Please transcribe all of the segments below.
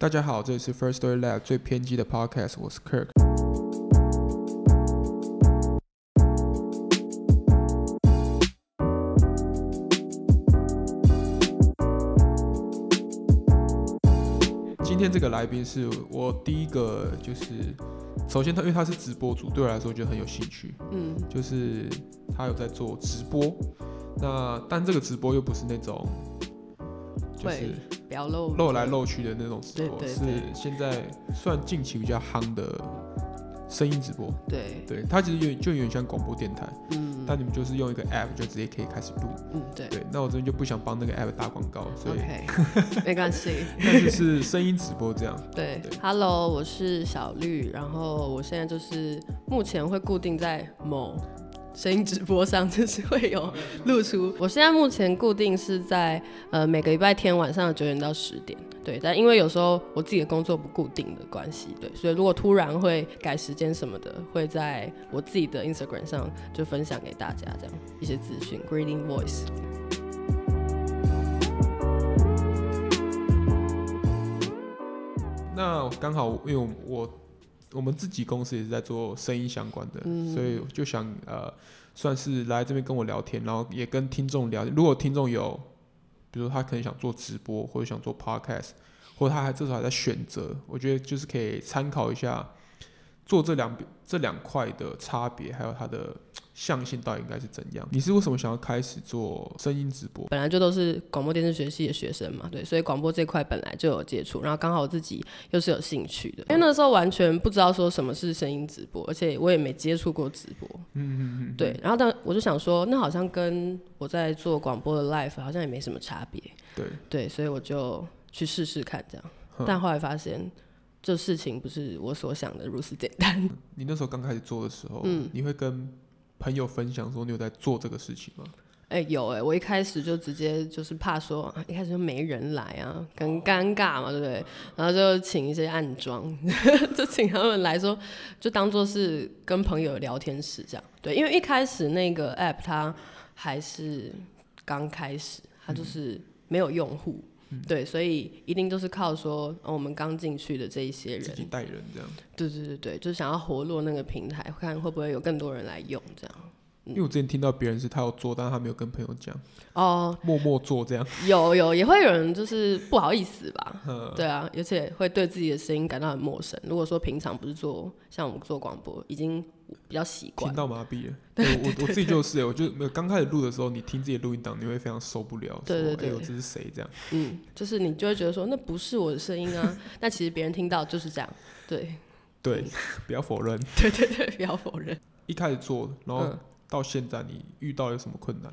大家好，这里是 First Story Lab 最偏激的 Podcast，我是 Kirk。今天这个来宾是我第一个，就是首先他因为他是直播主，对我来说就很有兴趣，嗯，就是他有在做直播，那但这个直播又不是那种，就是不要露露来露去的那种直播，是现在算近期比较夯的声音直播。对，对，它其实有就有点像广播电台，嗯但你们就是用一个 app 就直接可以开始录。嗯对对，那我这边就不想帮那个 app 打广告，所以 没关系。但是是声音直播这样。对对，Hello，我是小绿，然后我现在就是目前会固定在某声音直播上，就是会有露出。我现在目前固定是在呃每个礼拜天晚上的九点到十点，对，但因为有时候我自己的工作不固定的关系，对，所以如果突然会改时间什么的，会在我自己的 Instagram 上就分享给大家这样一些资讯，Greeting Voice。那刚好，因为我我我们自己公司也是在做声音相关的，嗯所以就想呃，算是来这边跟我聊天，然后也跟听众聊。如果听众有，比如说他可能想做直播，或者想做 podcast，或者他还这时候还在选择，我觉得就是可以参考一下做这两这两块的差别，还有它的 象性到底应该是怎样。你是为什么想要开始做声音直播？本来就都是广播电视学系的学生嘛，对，所以广播这块本来就有接触，然后刚好我自己又是有兴趣的，因为那时候完全不知道说什么是声音直播，而且我也没接触过直播，嗯嗯嗯，对，然后但我就想说，那好像跟我在做广播的 live 好像也没什么差别，对，对，所以我就去试试看这样，但后来发现这事情不是我所想的如此简单，你那时候刚开始做的时候，嗯你会跟朋友分享说你有在做这个事情吗？哎、有哎、我一开始就直接就是怕说，啊一开始就没人来啊，很尴尬嘛，对不对？然后就请一些暗装，就请他们来说，就当做是跟朋友聊天室这样。对，因为一开始那个 app 它还是刚开始，它就是没有用户，对，所以一定都是靠说、哦我们刚进去的这一些人，自己带人这样。对对对对，就是想要活络那个平台，看会不会有更多人来用这样。因为我之前听到别人是他有做，但是他没有跟朋友讲，哦，默默做这样。有有也会有人就是不好意思吧，嗯对啊，而且会对自己的声音感到很陌生。如果说平常不是做像我们做广播，已经比较习惯听，到麻痹了。对我我自己就是，我就没有刚开始录的时候，你听自己的录音档，你会非常受不了，对对对哎我这是谁这样？嗯，就是你就会觉得说那不是我的声音啊，但其实别人听到就是这样，对对，不要否认。对对对，不要否认。一开始做，然后嗯到现在，你遇到有什么困难？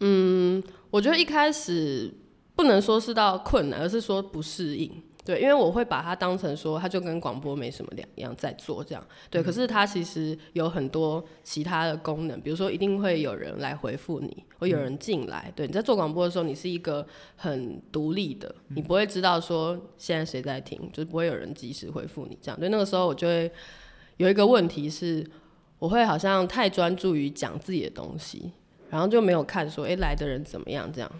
嗯，我觉得一开始不能说是到困难，而是说不适应。对，因为我会把它当成说，它就跟广播没什么两样，在做这样。对，可是它其实有很多其他的功能，比如说一定会有人来回复你，会有人进来。对，你在做广播的时候，你是一个很独立的，你不会知道说现在谁在听，就是不会有人及时回复你这样。对，那个时候我就会有一个问题是，我会好像太专注于讲自己的东西，然后就没有看说，哎、来的人怎么样这样。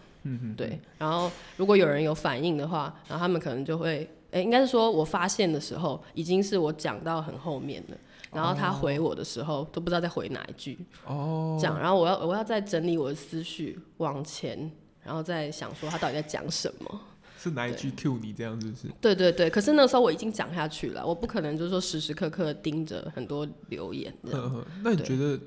对，然后如果有人有反应的话，然后他们可能就会，哎、应该是说我发现的时候，已经是我讲到很后面了，然后他回我的时候、都不知道在回哪一句，哦，这样，然后我要我要再整理我的思绪往前，然后再想说他到底在讲什么。是哪一句 Q 你这样子是？对对对，可是那时候我已经讲下去了，我不可能就是说时时刻刻盯着很多留言这样。呵呵那你觉得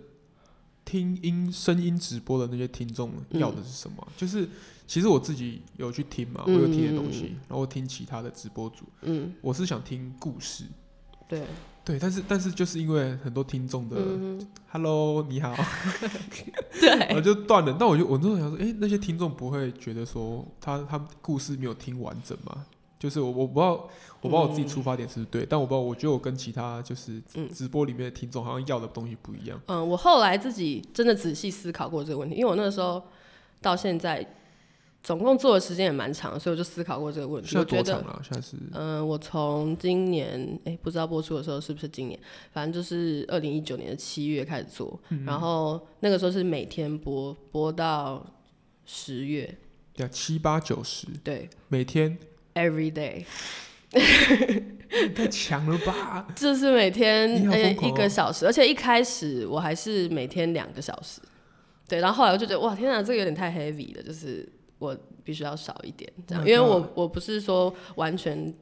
听音声音直播的那些听众要的是什么啊？就是其实我自己有去听嘛，我有听的东西，然后听其他的直播主，嗯，我是想听故事。对，对，但是但是就是因为很多听众的、嗯 “Hello，你好”，对，就断了。那我就我那时候想说，哎、那些听众不会觉得说他他故事没有听完整吗？就是我我不知道我不知道我自己出发点是不是对，但我不知道我觉得我跟其他就是嗯直播里面的听众好像要的东西不一样。嗯，我后来自己真的仔细思考过这个问题，因为我那个时候到现在总共做的时间也蛮长，所以我就思考过这个问题。现在我觉得，多长啊？现在是嗯、我从今年，哎、不知道播出的时候是不是今年，反正就是二零一九年的七月开始做，嗯然后那个时候是每天播，播到十月，要七八九十，对每天，every day，太强了吧！就是每天一个小时，而且一开始我还是每天两个小时，对，然后后来我就觉得哇，天哪，这个有点太 heavy 了，就是我必须要少一点这样。Oh 因为我我不是说完全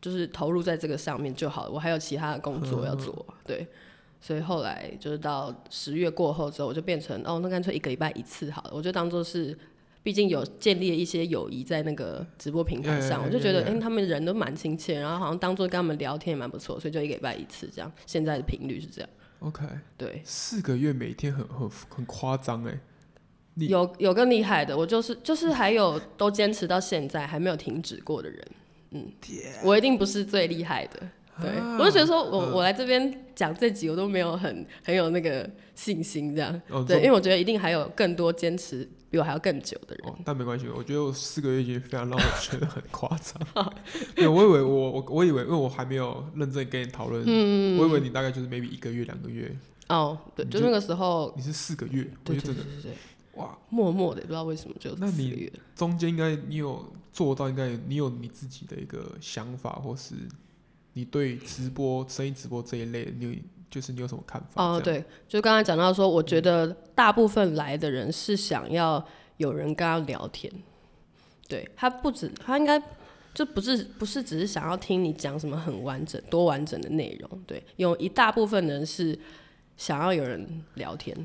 就是投入在这个上面就好了，我还有其他的工作要做，对。所以后来就是到十月过后之后，我就变成哦，那干脆一个礼拜一次好了，我就当做是，毕竟有建立了一些友谊在那个直播平台上，Yeah, 我就觉得哎、yeah. 他们人都蛮亲切，然后好像当做跟他们聊天也蛮不错，所以就一个礼拜一次这样。现在的频率是这样，OK，对，四个月每天很很很夸张哎。有有更厉害的，我就是就是还有都坚持到现在还没有停止过的人，嗯，我一定不是最厉害的。对，啊我就觉得说我，嗯。我来这边讲这集，我都没有很很有那个信心，这样。哦，对，因为我觉得一定还有更多坚持比我还要更久的人。哦，但没关系，我觉得我四个月已经非常让我觉得很夸张。没有，我以为我我我以为，因为我还没有认真跟你讨论，嗯我以为你大概就是 maybe 一个月两个月，哦，对，就就那个时候，你是四个月，我对对对对对，哇，默默的，不知道为什么就那你四个月。中间应该你有做到，应该你有你自己的一个想法，或是你对直播、声音直播这一类，你有就是你有什么看法？哦，对，就刚才讲到说，我觉得大部分来的人是想要有人跟他聊天，对他不止，他应该就不是不是只是想要听你讲什么很完整、多完整的内容，对，有一大部分人是想要有人聊天，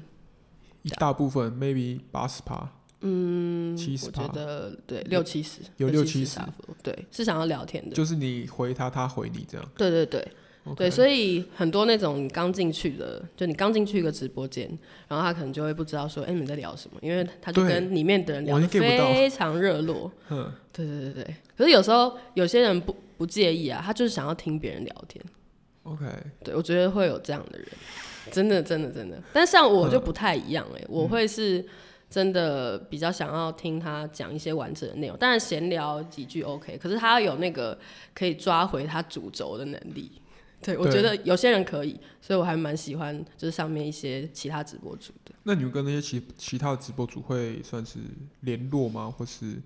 一大部分 maybe 八十趴，嗯，七十我觉，得对六七十，有六六七十对，是想要聊天的，就是你回他，他回你这样。对对对。对，所以很多那种你刚进去的，就你刚进去一个直播间，然后他可能就会不知道说，哎、你们在聊什么，因为他就跟里面的人聊完得全 get 不到非常热络。嗯，对对对对，可是有时候有些人不不介意啊，他就是想要听别人聊天。OK，对我觉得会有这样的人，真的真的真的。但像我嗯就不太一样哎、我会是真的比较想要听他讲一些完整的内容，当然闲聊几句 OK，可是他要有那个可以抓回他主轴的能力。对，我觉得有些人可以，所以我还蛮喜欢，就是上面一些其他直播主的那你们跟那些其其他的直播主会算是联络吗？或是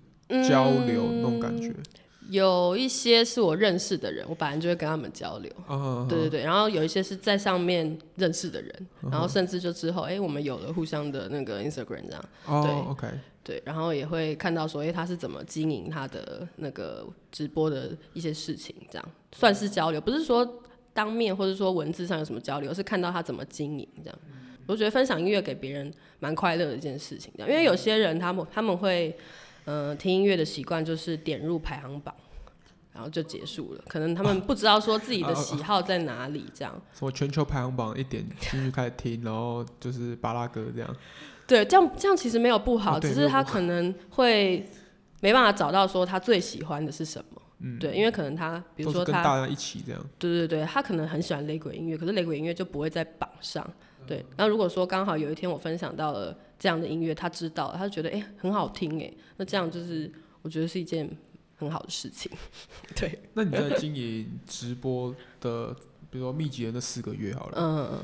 交流那种感觉？嗯有一些是我认识的人，我本来就会跟他们交流。啊，对对对，然后有一些是在上面认识的人，嗯然后甚至就之后，哎、我们有了互相的那个 Instagram 这样，对哦，OK，对，然后也会看到说，哎、他是怎么经营他的那个直播的一些事情，这样算是交流，不是说当面或者说文字上有什么交流，而是看到他怎么经营这样。我觉得分享音乐给别人蛮快乐的一件事情，这样因为有些人他们他们会，呃，听音乐的习惯就是点入排行榜。然后就结束了，可能他们不知道说自己的喜好在哪里，这样。什么全球排行榜一点进去开始听，然后就是巴拉歌这样。对，这样这样其实没有不好，哦只是他可能会没办法找到说他最喜欢的是什么。嗯，对，因为可能他比如说他，跟大家一起这样。对对对，他可能很喜欢雷鬼音乐，可是雷鬼音乐就不会在榜上。对，那如果说刚好有一天我分享到了这样的音乐，他知道了，他就觉得哎、很好听哎，那这样就是我觉得是一件很好的事情。对，那你在经营直播的，比如说密集的那四个月好了，嗯，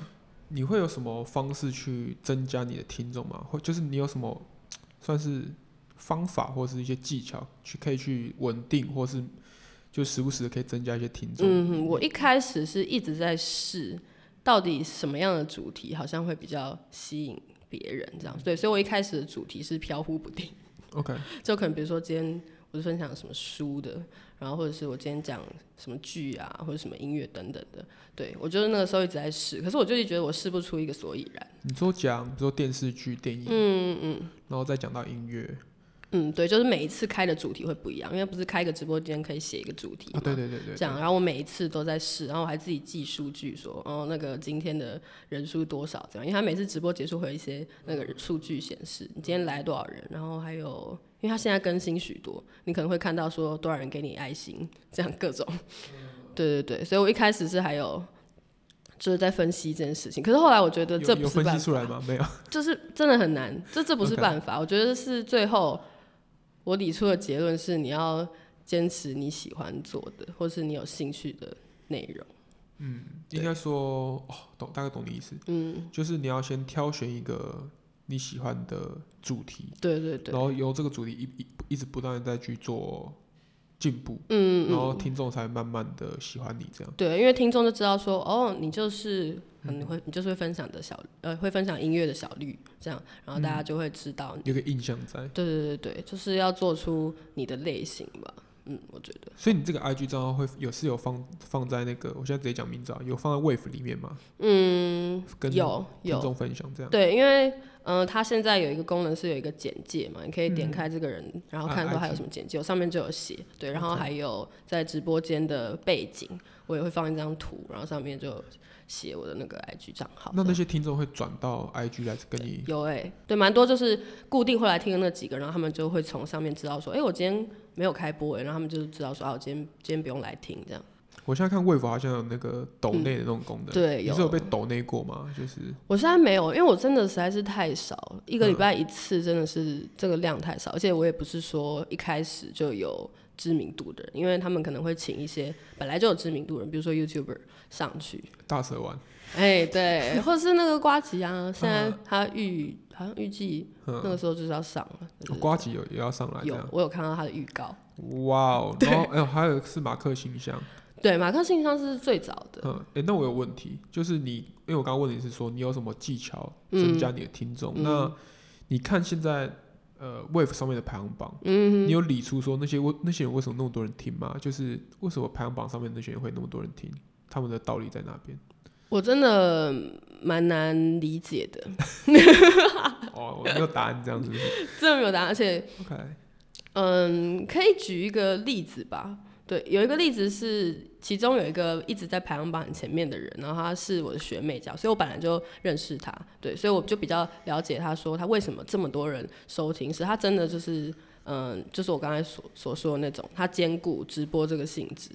你会有什么方式去增加你的听众吗？或就是你有什么算是方法或是一些技巧，去可以去稳定，或是就时不时的可以增加一些听众？嗯，我一开始是一直在试，到底什么样的主题好像会比较吸引别人这样。对，所以我一开始的主题是飘忽不定，OK，就可能比如说今天我是分享什么书的，然后或者是我今天讲什么剧啊，或者什么音乐等等的。对我就是那个时候一直在试，可是我就是觉得我试不出一个所以然。你说讲，比如说电视剧、电影，嗯嗯然后再讲到音乐嗯，对，就是每一次开的主题会不一样，因为不是开一个直播间可以写一个主题啊，嘛对对对对，这样，然后我每一次都在试，然后我还自己记数据说，哦，那个今天的人数多少这样，因为他每次直播结束会有一些那个数据显示你今天来多少人，然后还有，因为他现在更新许多，你可能会看到说多少人给你爱心，这样各种，对对对，所以我一开始是还有。就是在分析这件事情，可是后来我觉得这不有分是办法，析出来吗？没有。就是真的很难，这这不是办法。我觉得是最后我理出的结论是，你要坚持你喜欢做的，或是你有兴趣的内容。嗯应该说，哦，懂，大概懂你意思。嗯，就是你要先挑选一个你喜欢的主题，对对对然，后由这个主题一一一直不断的再去做进步，嗯然后听众才慢慢的喜欢你这样。对，因为听众就知道说，哦，你就是很会，你就是会分享的小，呃，会分享音乐的小绿这样，然后大家就会知道你。有个印象在，对对对对，就是要做出你的类型吧。嗯，我觉得，所以你这个 IG 账号会有是有放放在那个，我现在直接讲名字啊，有放在 Wave 里面吗？嗯，跟有有，听众分享这样。对，因为嗯、呃，它现在有一个功能是有一个简介嘛，你可以嗯点开这个人，然后看啊说还有什么简介，我上面就有写，对，然后还有在直播间的背景，我也会放一张图，然后上面就写我的那个 IG 账号。那那些听众会转到 IG 来跟你，有哎、对，蛮多就是固定会来听的那几个，然后他们就会从上面知道说，哎、我今天没有开播哎、然后他们就知道说，啊，我今天今天不用来听这样。我现在看 Wave 好像有那个抖内的那种功能，嗯对，你是有被抖内过吗？就是我现在没有，因为我真的实在是太少，一个礼嗯。拜一次真的是这个量太少，而且我也不是说一开始就有知名度的人，因为他们可能会请一些本来就有知名度的人，比如说 YouTuber 上去，大蛇丸，哎、对，或者是那个瓜吉啊，现在他预好像预计那嗯，个时候就是要上了，就是瓜吉有也要上来有，我有看到他的预告，哇哦，然后还有是马克信箱，对，马克信箱是最早的，嗯，哎、那我有问题，就是你，因为我刚刚问你是说你有什么技巧增加你的听众，嗯那你看现在呃 Wave 上面的排行榜，嗯你有理出说那些为那些人为什么那么多人听吗？就是为什么排行榜上面那些人会那么多人听？他们的道理在哪边？我真的蛮难理解的，哦，我没有答案，这样子是真的没有答案，而且？OK，嗯，可以举一个例子吧。对，有一个例子是，其中有一个一直在排行榜很前面的人，然后他是我的学妹，这样，所以我本来就认识他，对，所以我就比较了解他说他为什么这么多人收听，是他真的就是，嗯，就是我刚才所所说的那种，他兼顾直播这个性质，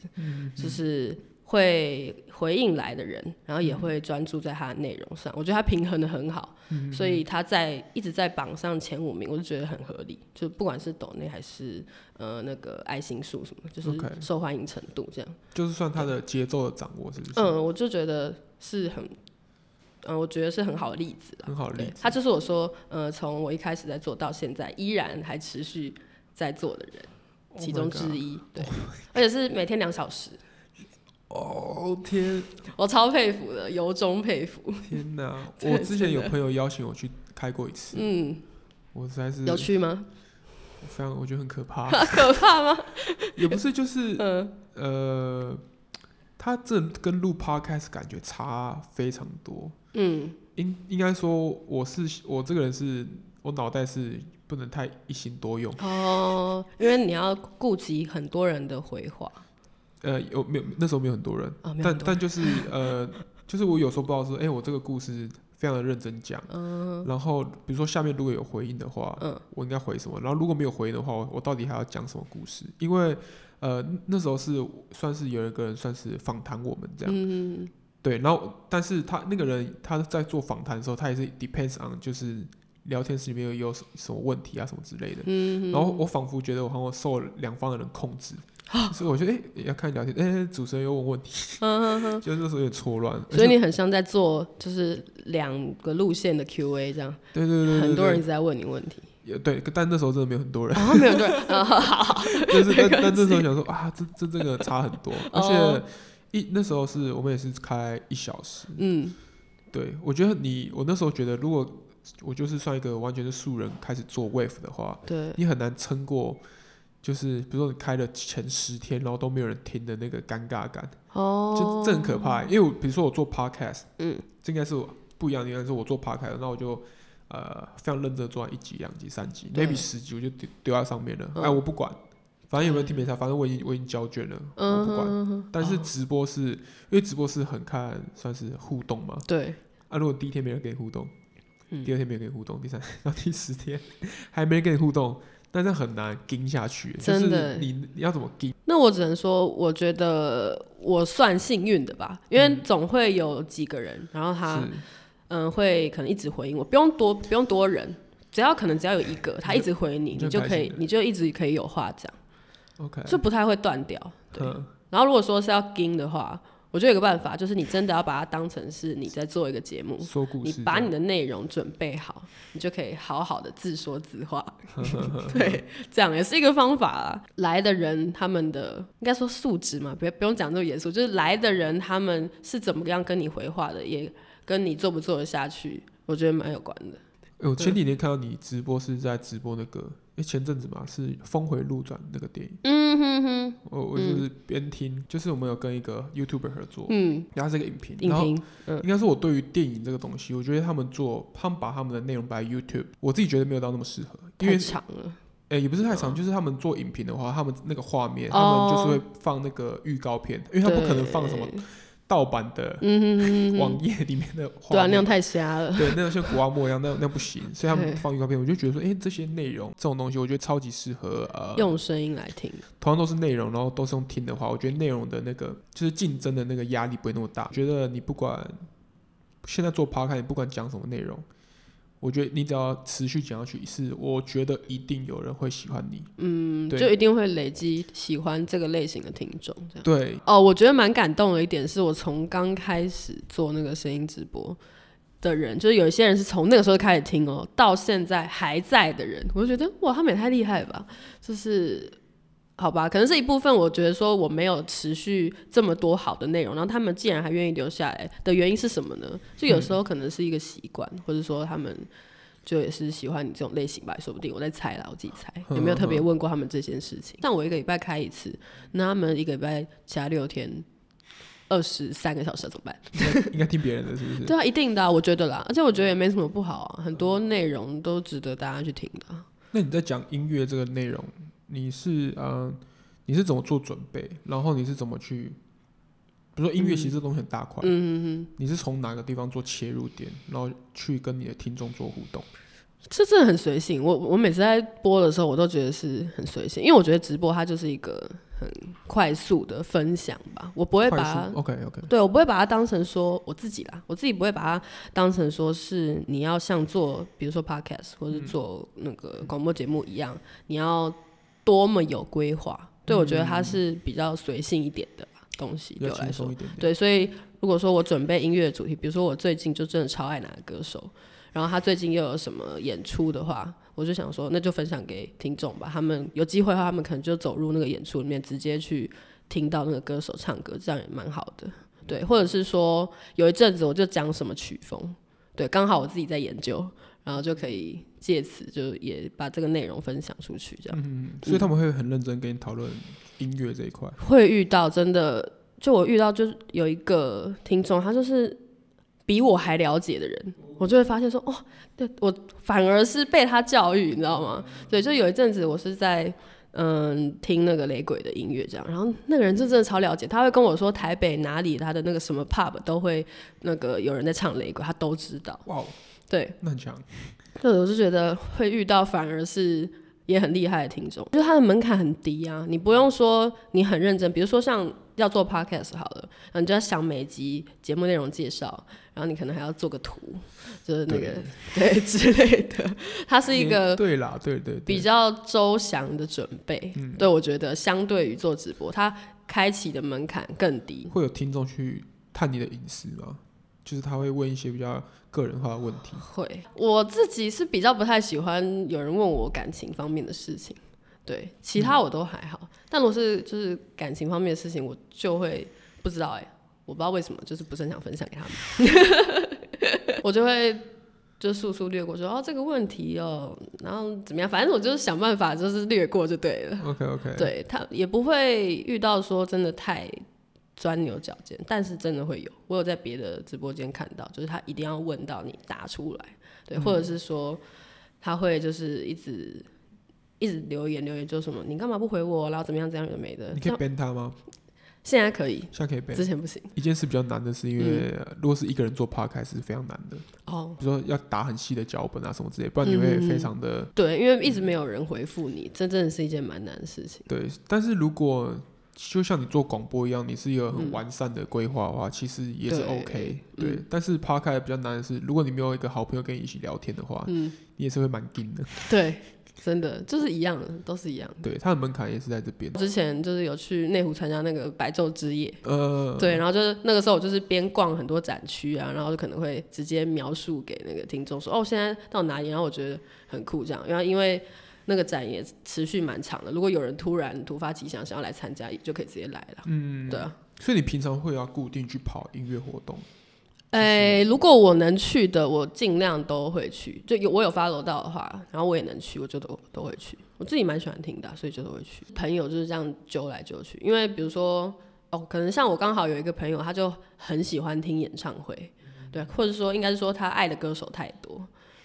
就是会回应来的人，然后也会专注在他的内容上，我觉得他平衡的很好，所以他在一直在榜上前五名，我就觉得很合理。就不管是抖内还是呃那个爱心数什么，就是受欢迎程度这样。就是算他的节奏的掌握，是不是？嗯，我就觉得是很，嗯，我觉得是很好的例子。很好的例子。他就是我说，呃，从我一开始在做到现在，依然还持续在做的人 Oh 其中之一。对，而且是每天两小时，哦天我超佩服的，由衷佩服。天哪！我之前有朋友邀请我去开过一次，嗯，我实在是有趣吗？非常，我觉得很可怕。可怕吗？也不是，就是嗯呃，他这跟录 podcast 感觉差非常多。嗯应应该说，我是我这个人是，我脑袋是不能太一心多用。哦，因为你要顾及很多人的回话呃，有没有那时候没有很多人，但但就是 呃，就是我有时候不知道说，哎、我这个故事非常的认真讲，嗯然后比如说下面如果有回应的话，嗯我应该回什么？然后如果没有回应的话，我我到底还要讲什么故事？因为呃那时候是算是有一个人算是访谈我们这样，嗯对，然后但是他那个人他在做访谈的时候，他也是 depends on 就是聊天室里面有有什么问题啊什么之类的，嗯，然后我仿佛觉得我好像受两方的人控制，所以我觉得哎、诶要看聊天，哎、主持人又问问题，嗯 就那时候有点错乱，所以你很像在做就是两个路线的 Q&A 这样，对对对对很多人一直在问你问题，也对，但那时候真的没有很多人，啊，没有对，啊 好好好，就是但 但那时候想说啊，这这这个差很多，而哦且一那时候是我们也是开一小时，嗯。对我觉得你我那时候觉得如果我就是算一个完全是素人开始做 wave 的话，对，你很难撑过。就是比如说你开了前十天，然后都没有人听的那个尴尬感，哦，就这很可怕欸。因为我比如说我做 podcast，嗯，这应该是我不一样的，应该是我做 podcast，那我就呃非常认真地做完一集、两集、三集对，maybe 十集我就丢丢在上面了。嗯。哎，我不管，反正有没有听没差，反正我已经我已经交卷了，我不管。嗯，但是哦。直播是因为直播是很看算是互动嘛，对，啊，如果第一天没人跟你互动，嗯。第二天没人跟你互动，第三到第十天 还没人跟你互动，那这很难盯下去。真的就是你你要怎么盯？那我只能说，我觉得我算幸运的吧，因为总会有几个人，然后他嗯会可能一直回应我，不用多不用多人，只要可能只要有一个他一直回你，你就你就可以你就一直可以有话讲，OK，就不太会断掉。对，嗯然后如果说是要盯的话，我觉得有个办法，就是你真的要把它当成是你在做一个节目，说故你把你的内容准备好，你就可以好好的自说自话。对，这样也是一个方法啊。来的人他们的应该说素质嘛，别不用讲这么严肃，就是来的人他们是怎么样跟你回话的，也跟你做不做得下去，我觉得蛮有关的。哎我前几天看到你直播是在直播那个，哎、前阵子嘛是《峰回路转》那个电影，嗯哼哼，我我就是边听，就是我们有跟一个 YouTuber 合作，嗯，然后是一个影评，然后影评，嗯应该是我对于电影这个东西，我觉得他们做，他们把他们的内容摆在 YouTube，我自己觉得没有到那么适合，因长了。诶、也不是太长，就是他们做影评的话，他们那个画面，他哦们就是会放那个预告片，因为他不可能放什么对盗版的网页里面的对啊，那样太瞎了。对，那样像古阿莫一样，那那不行，所以他们放预告片，我就觉得说，诶，这些内容这种东西，我觉得超级适合呃，用声音来听，同样都是内容，然后都是用听的话，我觉得内容的那个就是竞争的那个压力不会那么大。觉得你不管现在做 p 开，你不管讲什么内容，我觉得你只要持续讲下去，是我觉得一定有人会喜欢你。嗯，就一定会累积喜欢这个类型的听众。这样对，哦，我觉得蛮感动的一点是我从刚开始做那个声音直播的人，就是有一些人是从那个时候开始听哦，到现在还在的人，我就觉得哇，他们也太厉害了吧！就是好吧，可能是一部分，我觉得说我没有持续这么多好的内容，然后他们既然还愿意留下来的原因是什么呢？就有时候可能是一个习惯，或者说他们。就也是喜欢你这种类型吧，说不定我在猜啦，我自己猜有没有特别问过他们这件事情？像我一个礼拜开一次，那他们一个礼拜其他六天二十三个小时怎么办？应该应该听别人的，是不是？对啊，一定的啊、我觉得啦，而且我觉得也没什么不好啊，很多内容都值得大家去听的啊、那你在讲音乐这个内容，你是呃，你是怎么做准备？然后你是怎么去？比如说音乐，其实这东西很大块，嗯嗯嗯你是从哪个地方做切入点，然后去跟你的听众做互动？这真的很随性。我我每次在播的时候，我都觉得是很随性，因为我觉得直播它就是一个很快速的分享吧，我不会把它 OK OK，对我不会把它当成说我自己啦，我自己不会把它当成说是你要像做比如说 podcast 或是做那个广播节目一样，你要多么有规划。对我觉得它是比较随性一点的东西，对我来说。对，所以如果说我准备音乐主题，比如说我最近就真的超爱哪个歌手，然后他最近又有什么演出的话，我就想说那就分享给听众吧。他们有机会的话，他们可能就走入那个演出里面，直接去听到那个歌手唱歌，这样也蛮好的。对，或者是说有一阵子我就讲什么曲风，对，刚好我自己在研究，然后就可以借此就也把这个内容分享出去，这样。嗯，所以他们会很认真跟你讨论音乐这一块。会遇到真的，就我遇到就是有一个听众，他就是比我还了解的人，我就会发现说，哦，对我反而是被他教育，你知道吗？对，就有一阵子我是在。嗯，听那个雷鬼的音乐这样，然后那个人就真的超了解，他会跟我说台北哪里他的那个什么 pub 都会那个有人在唱雷鬼，他都知道。哇哦，对，那很强。对，我是觉得会遇到反而是也很厉害的听众，就是他的门槛很低啊，你不用说你很认真，比如说像要做 podcast 好了，然后你就要想每集节目内容介绍，然后你可能还要做个图，就是那个对 之类的，它是一个对啦，对对对比较周详的准备。对我觉得相对于做直播，它开启的门槛更低。会有听众去探你的隐私吗？就是他会问一些比较个人化的问题。会，我自己是比较不太喜欢有人问我感情方面的事情，对，其他我都还好。但如果是就是感情方面的事情，我就会不知道哎、我不知道为什么，就是不是很想分享给他们，我就会就速速略过说哦这个问题哦，然后怎么样，反正我就是想办法就是略过就对了。OK OK，，对他也不会遇到说真的太钻牛角尖，但是真的会有。我有在别的直播间看到，就是他一定要问到你答出来，对，或者是说他会就是一直一直留言留言，就什么你干嘛不回我，然后怎么样怎样有没的。你可以像 ban 他吗？现在可以，现在可以 ban。之前不行一件事比较难的是，因为嗯如果是一个人做 podcast 是非常难的，哦。比如说要打很细的脚本啊什么之类，不然你会非常的对，因为一直没有人回复你，这真的是一件蛮难的事情。对。但是如果就像你做广播一样，你是一个嗯很完善的规划的话，其实也是 OK。对嗯，但是 podcast 比较难的是，如果你没有一个好朋友跟你一起聊天的话，嗯，你也是会蛮硬的。对，真的就是一样的，都是一样的。对，它的门槛也是在这边。之前就是有去内湖参加那个白昼之夜，呃，对，然后就是那个时候我就是边逛很多展区啊，然后就可能会直接描述给那个听众说，哦，现在到哪里，然后我觉得很酷这样，然后因为那个展也持续蛮长的，如果有人突然突发奇想想要来参加，就可以直接来了。嗯，对啊。所以你平常会要固定去跑音乐活动？哎，如果我能去的，我尽量都会去。就有我有发楼道的话，然后我也能去，我就都都会去。我自己蛮喜欢听的，所以就都会去。朋友就是这样揪来揪去，因为比如说哦，可能像我刚好有一个朋友，他就很喜欢听演唱会，对，或者说应该是说他爱的歌手太多。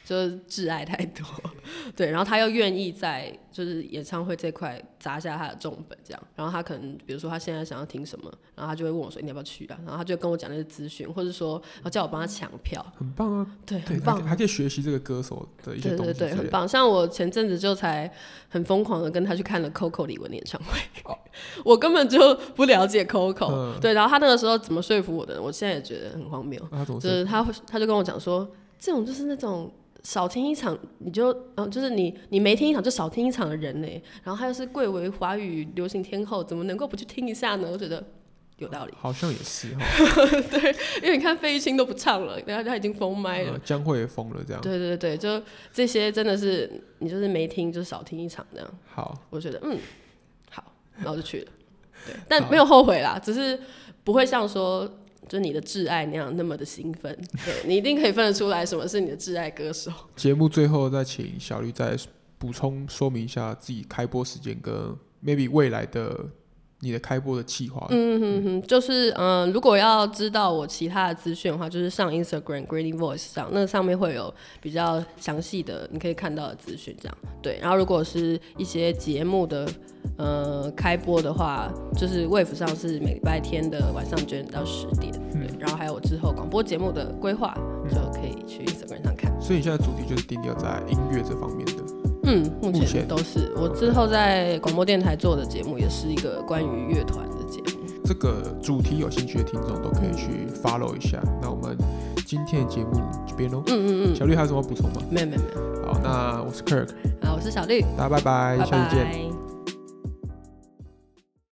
就是挚爱太多，对，然后他又愿意在就是演唱会这块砸下他的重本，这样，然后他可能比如说他现在想要听什么，然后他就会问我说你要不要去啊？然后他就跟我讲那些资讯，或者说叫我帮他抢票，很棒啊，对，很棒，还可以学习这个歌手的一些东西，对对对，很棒。像我前阵子就才很疯狂的跟他去看了 Coco 李玟的演唱会，我根本就不了解 Coco，对，然后他那个时候怎么说服我的，我现在也觉得很荒谬，就是他他就跟我讲说，这种就是那种。少听一场你就，嗯，就是你你没听一场就少听一场的人呢。然后他又是贵为华语流行天后，怎么能够不去听一下呢？我觉得有道理。好像也是哈。对，因为你看费玉清都不唱了，然后他已经封麦了。江蕙也封了，这样。对对对，就这些真的是你就是没听就少听一场这样。好，我觉得嗯好，然后就去了。对，但没有后悔啦，只是不会像说。就你的挚爱那样那么的兴奋，对你一定可以分得出来什么是你的挚爱歌手。节目最后再请小绿再补充说明一下自己开播时间跟 maybe 未来的。你的开播的计划，嗯哼哼，就是嗯，如果要知道我其他的资讯的话，就是上 Instagram Greeny Voice 上，那上面会有比较详细的你可以看到的资讯，这样对。然后如果是一些节目的呃开播的话，就是 Wave 上是每礼拜天的晚上九点到十点，对。然后还有之后广播节目的规划，就可以去 Instagram 上看。所以你现在主题就是定调在音乐这方面的。嗯，目前都是我之后在广播电台做的节目，也是一个关于乐团的节目。这个主题有兴趣的听众都可以去 follow 一下。那我们今天的节目这边喽。嗯嗯嗯。小绿还有什么补充吗？没有没有没有。好，那我是 Kirk。好，我是小绿。大家拜拜，下次见。